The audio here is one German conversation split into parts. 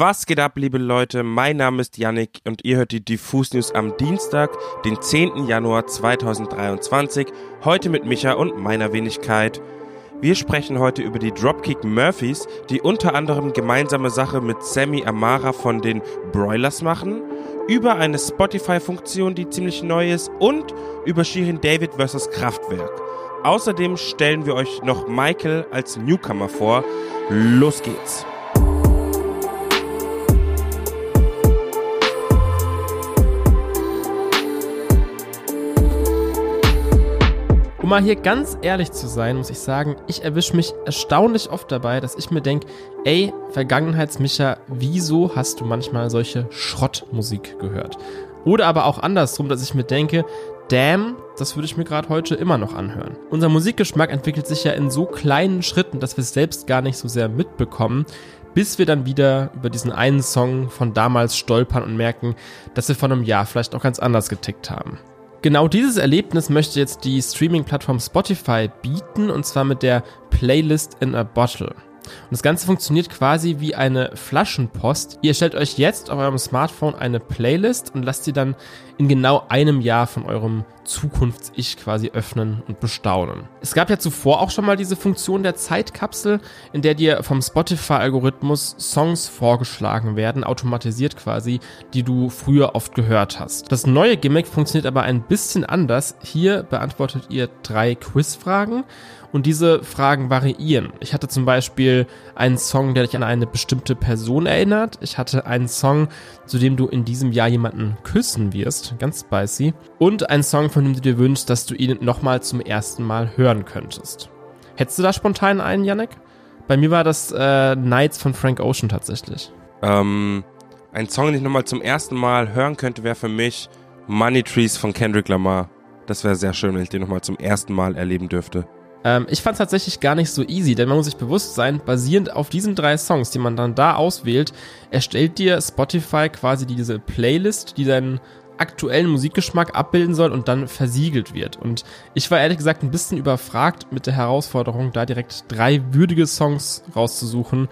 Was geht ab, liebe Leute? Mein Name ist Yannick und ihr hört die Diffus News am Dienstag, den 10. Januar 2023. Heute mit Micha und meiner Wenigkeit. Wir sprechen heute über die Dropkick Murphys, die unter anderem gemeinsame Sache mit Sammy Amara von den Broilers machen, über eine Spotify-Funktion, die ziemlich neu ist und über Shirin David vs. Kraftwerk. Außerdem stellen wir euch noch Michael als Newcomer vor. Los geht's! Um mal hier ganz ehrlich zu sein, muss ich sagen, ich erwische mich erstaunlich oft dabei, dass ich mir denke, ey, Vergangenheitsmicha, wieso hast du manchmal solche Schrottmusik gehört? Oder aber auch andersrum, dass ich mir denke, damn, das würde ich mir gerade heute immer noch anhören. Unser Musikgeschmack entwickelt sich ja in so kleinen Schritten, dass wir es selbst gar nicht so sehr mitbekommen, bis wir dann wieder über diesen einen Song von damals stolpern und merken, dass wir vor einem Jahr vielleicht auch ganz anders getickt haben. Genau dieses Erlebnis möchte jetzt die Streaming-Plattform Spotify bieten und zwar mit der Playlist in a Bottle. Und das Ganze funktioniert quasi wie eine Flaschenpost. Ihr stellt euch jetzt auf eurem Smartphone eine Playlist und lasst sie dann in genau einem Jahr von eurem Zukunfts-Ich quasi öffnen und bestaunen. Es gab ja zuvor auch schon mal diese Funktion der Zeitkapsel, in der dir vom Spotify-Algorithmus Songs vorgeschlagen werden, automatisiert quasi, die du früher oft gehört hast. Das neue Gimmick funktioniert aber ein bisschen anders. Hier beantwortet ihr drei Quizfragen und diese Fragen variieren. Ich hatte zum Beispiel einen Song, der dich an eine bestimmte Person erinnert. Ich hatte einen Song, zu dem du in diesem Jahr jemanden küssen wirst, ganz spicy. Und einen Song, von dem du dir wünschst, dass du ihn nochmal zum ersten Mal hören könntest. Hättest du da spontan einen, Yannick? Bei mir war das äh, Nights von Frank Ocean tatsächlich. Ähm, ein Song, den ich nochmal zum ersten Mal hören könnte, wäre für mich Money Trees von Kendrick Lamar. Das wäre sehr schön, wenn ich den nochmal zum ersten Mal erleben dürfte. Ähm, ich fand es tatsächlich gar nicht so easy, denn man muss sich bewusst sein, basierend auf diesen drei Songs, die man dann da auswählt, erstellt dir Spotify quasi diese Playlist, die deinen aktuellen Musikgeschmack abbilden soll und dann versiegelt wird. Und ich war ehrlich gesagt ein bisschen überfragt mit der Herausforderung, da direkt drei würdige Songs rauszusuchen,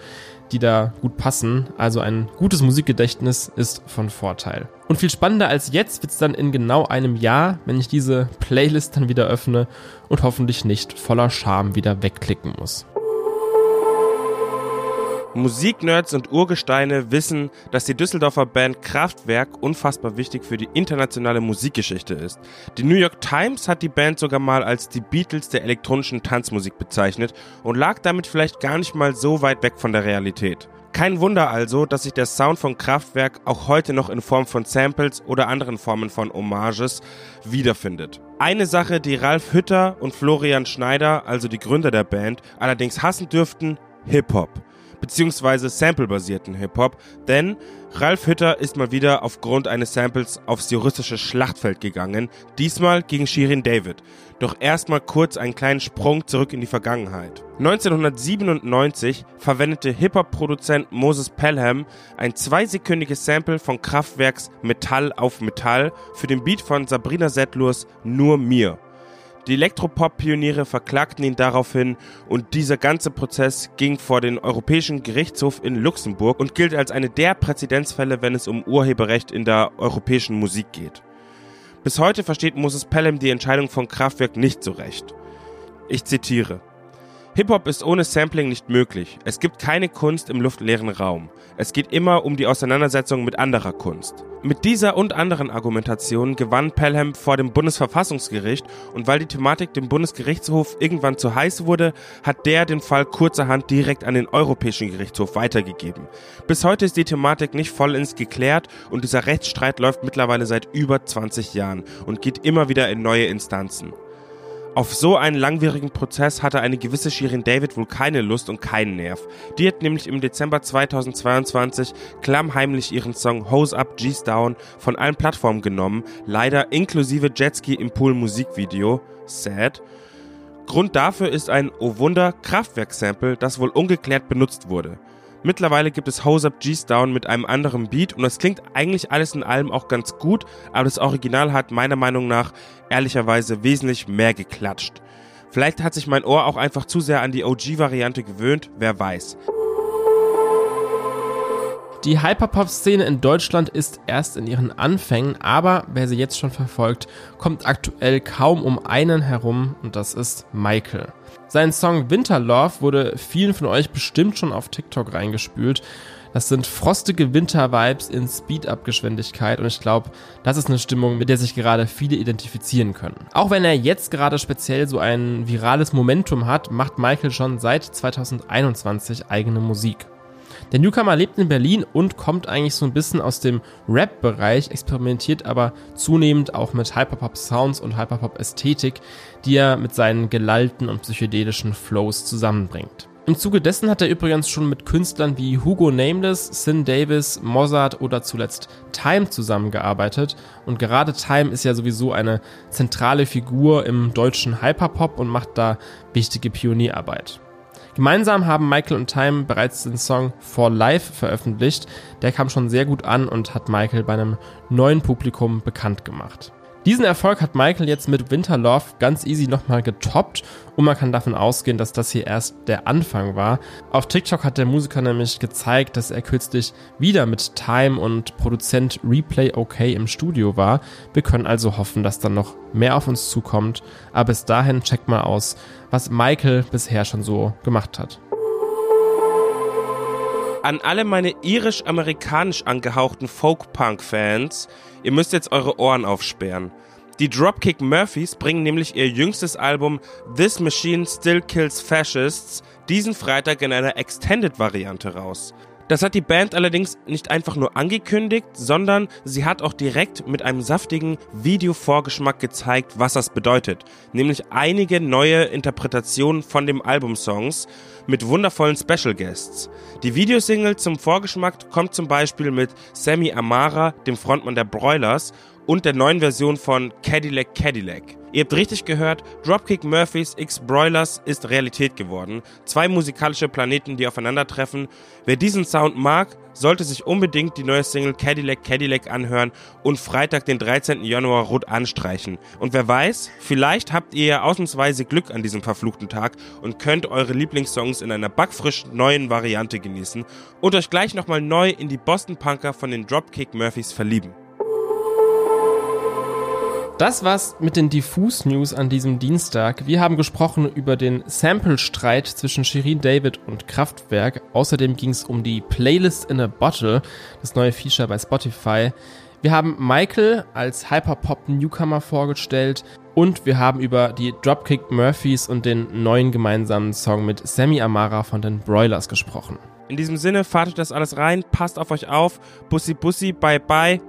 die da gut passen. Also ein gutes Musikgedächtnis ist von Vorteil. Und viel spannender als jetzt wird es dann in genau einem Jahr, wenn ich diese Playlist dann wieder öffne und hoffentlich nicht voller Scham wieder wegklicken muss. Musiknerds und Urgesteine wissen, dass die Düsseldorfer Band Kraftwerk unfassbar wichtig für die internationale Musikgeschichte ist. Die New York Times hat die Band sogar mal als die Beatles der elektronischen Tanzmusik bezeichnet und lag damit vielleicht gar nicht mal so weit weg von der Realität. Kein Wunder also, dass sich der Sound von Kraftwerk auch heute noch in Form von Samples oder anderen Formen von Hommages wiederfindet. Eine Sache, die Ralf Hütter und Florian Schneider, also die Gründer der Band, allerdings hassen dürften, Hip-Hop beziehungsweise samplebasierten Hip-Hop, denn Ralf Hütter ist mal wieder aufgrund eines Samples aufs juristische Schlachtfeld gegangen, diesmal gegen Shirin David. Doch erstmal kurz einen kleinen Sprung zurück in die Vergangenheit. 1997 verwendete Hip-Hop-Produzent Moses Pelham ein zweisekündiges Sample von Kraftwerks Metall auf Metall für den Beat von Sabrina Settlurs Nur mir. Die Elektropop-Pioniere verklagten ihn daraufhin und dieser ganze Prozess ging vor den Europäischen Gerichtshof in Luxemburg und gilt als eine der Präzedenzfälle, wenn es um Urheberrecht in der europäischen Musik geht. Bis heute versteht Moses Pelham die Entscheidung von Kraftwerk nicht so recht. Ich zitiere. Hip-Hop ist ohne Sampling nicht möglich. Es gibt keine Kunst im luftleeren Raum. Es geht immer um die Auseinandersetzung mit anderer Kunst. Mit dieser und anderen Argumentationen gewann Pelham vor dem Bundesverfassungsgericht und weil die Thematik dem Bundesgerichtshof irgendwann zu heiß wurde, hat der den Fall kurzerhand direkt an den Europäischen Gerichtshof weitergegeben. Bis heute ist die Thematik nicht vollends geklärt und dieser Rechtsstreit läuft mittlerweile seit über 20 Jahren und geht immer wieder in neue Instanzen. Auf so einen langwierigen Prozess hatte eine gewisse Shirin David wohl keine Lust und keinen Nerv. Die hat nämlich im Dezember 2022 klammheimlich ihren Song Hose Up, G's Down von allen Plattformen genommen, leider inklusive Jetski im Pool Musikvideo. Sad. Grund dafür ist ein Oh Wunder Kraftwerk-Sample, das wohl ungeklärt benutzt wurde. Mittlerweile gibt es Hose Up G's Down mit einem anderen Beat und das klingt eigentlich alles in allem auch ganz gut, aber das Original hat meiner Meinung nach ehrlicherweise wesentlich mehr geklatscht. Vielleicht hat sich mein Ohr auch einfach zu sehr an die OG-Variante gewöhnt, wer weiß. Die Hyperpop-Szene in Deutschland ist erst in ihren Anfängen, aber wer sie jetzt schon verfolgt, kommt aktuell kaum um einen herum und das ist Michael. Sein Song Winterlove wurde vielen von euch bestimmt schon auf TikTok reingespült. Das sind frostige Winter-Vibes in Speed-Up-Geschwindigkeit und ich glaube, das ist eine Stimmung, mit der sich gerade viele identifizieren können. Auch wenn er jetzt gerade speziell so ein virales Momentum hat, macht Michael schon seit 2021 eigene Musik. Der Newcomer lebt in Berlin und kommt eigentlich so ein bisschen aus dem Rap-Bereich, experimentiert aber zunehmend auch mit Hyperpop-Sounds und Hyperpop-Ästhetik, die er mit seinen gelallten und psychedelischen Flows zusammenbringt. Im Zuge dessen hat er übrigens schon mit Künstlern wie Hugo Nameless, Sin Davis, Mozart oder zuletzt Time zusammengearbeitet. Und gerade Time ist ja sowieso eine zentrale Figur im deutschen Hyperpop und macht da wichtige Pionierarbeit. Gemeinsam haben Michael und Time bereits den Song For Life veröffentlicht. Der kam schon sehr gut an und hat Michael bei einem neuen Publikum bekannt gemacht. Diesen Erfolg hat Michael jetzt mit Winter Love ganz easy nochmal getoppt und man kann davon ausgehen, dass das hier erst der Anfang war. Auf TikTok hat der Musiker nämlich gezeigt, dass er kürzlich wieder mit Time und Produzent Replay OK im Studio war. Wir können also hoffen, dass dann noch mehr auf uns zukommt. Aber bis dahin checkt mal aus, was Michael bisher schon so gemacht hat. An alle meine irisch-amerikanisch angehauchten Folk-Punk-Fans, ihr müsst jetzt eure Ohren aufsperren. Die Dropkick Murphys bringen nämlich ihr jüngstes Album This Machine Still Kills Fascists diesen Freitag in einer Extended-Variante raus. Das hat die Band allerdings nicht einfach nur angekündigt, sondern sie hat auch direkt mit einem saftigen Video-Vorgeschmack gezeigt, was das bedeutet. Nämlich einige neue Interpretationen von dem Albumsongs mit wundervollen Special Guests. Die Videosingle zum Vorgeschmack kommt zum Beispiel mit Sammy Amara, dem Frontmann der Broilers, und der neuen Version von Cadillac Cadillac. Ihr habt richtig gehört, Dropkick Murphys X Broilers ist Realität geworden. Zwei musikalische Planeten, die aufeinandertreffen. Wer diesen Sound mag, sollte sich unbedingt die neue Single Cadillac Cadillac anhören und Freitag, den 13. Januar rot anstreichen. Und wer weiß, vielleicht habt ihr ja ausnahmsweise Glück an diesem verfluchten Tag und könnt eure Lieblingssongs in einer backfrisch neuen Variante genießen und euch gleich nochmal neu in die Boston Punker von den Dropkick Murphys verlieben. Das war's mit den Diffus News an diesem Dienstag. Wir haben gesprochen über den Sample-Streit zwischen Shirin David und Kraftwerk. Außerdem ging es um die Playlist in a Bottle, das neue Feature bei Spotify. Wir haben Michael als Hyperpop-Newcomer vorgestellt und wir haben über die Dropkick Murphys und den neuen gemeinsamen Song mit Sammy Amara von den Broilers gesprochen. In diesem Sinne, fahrt euch das alles rein, passt auf euch auf. Bussi, bussi, bye, bye.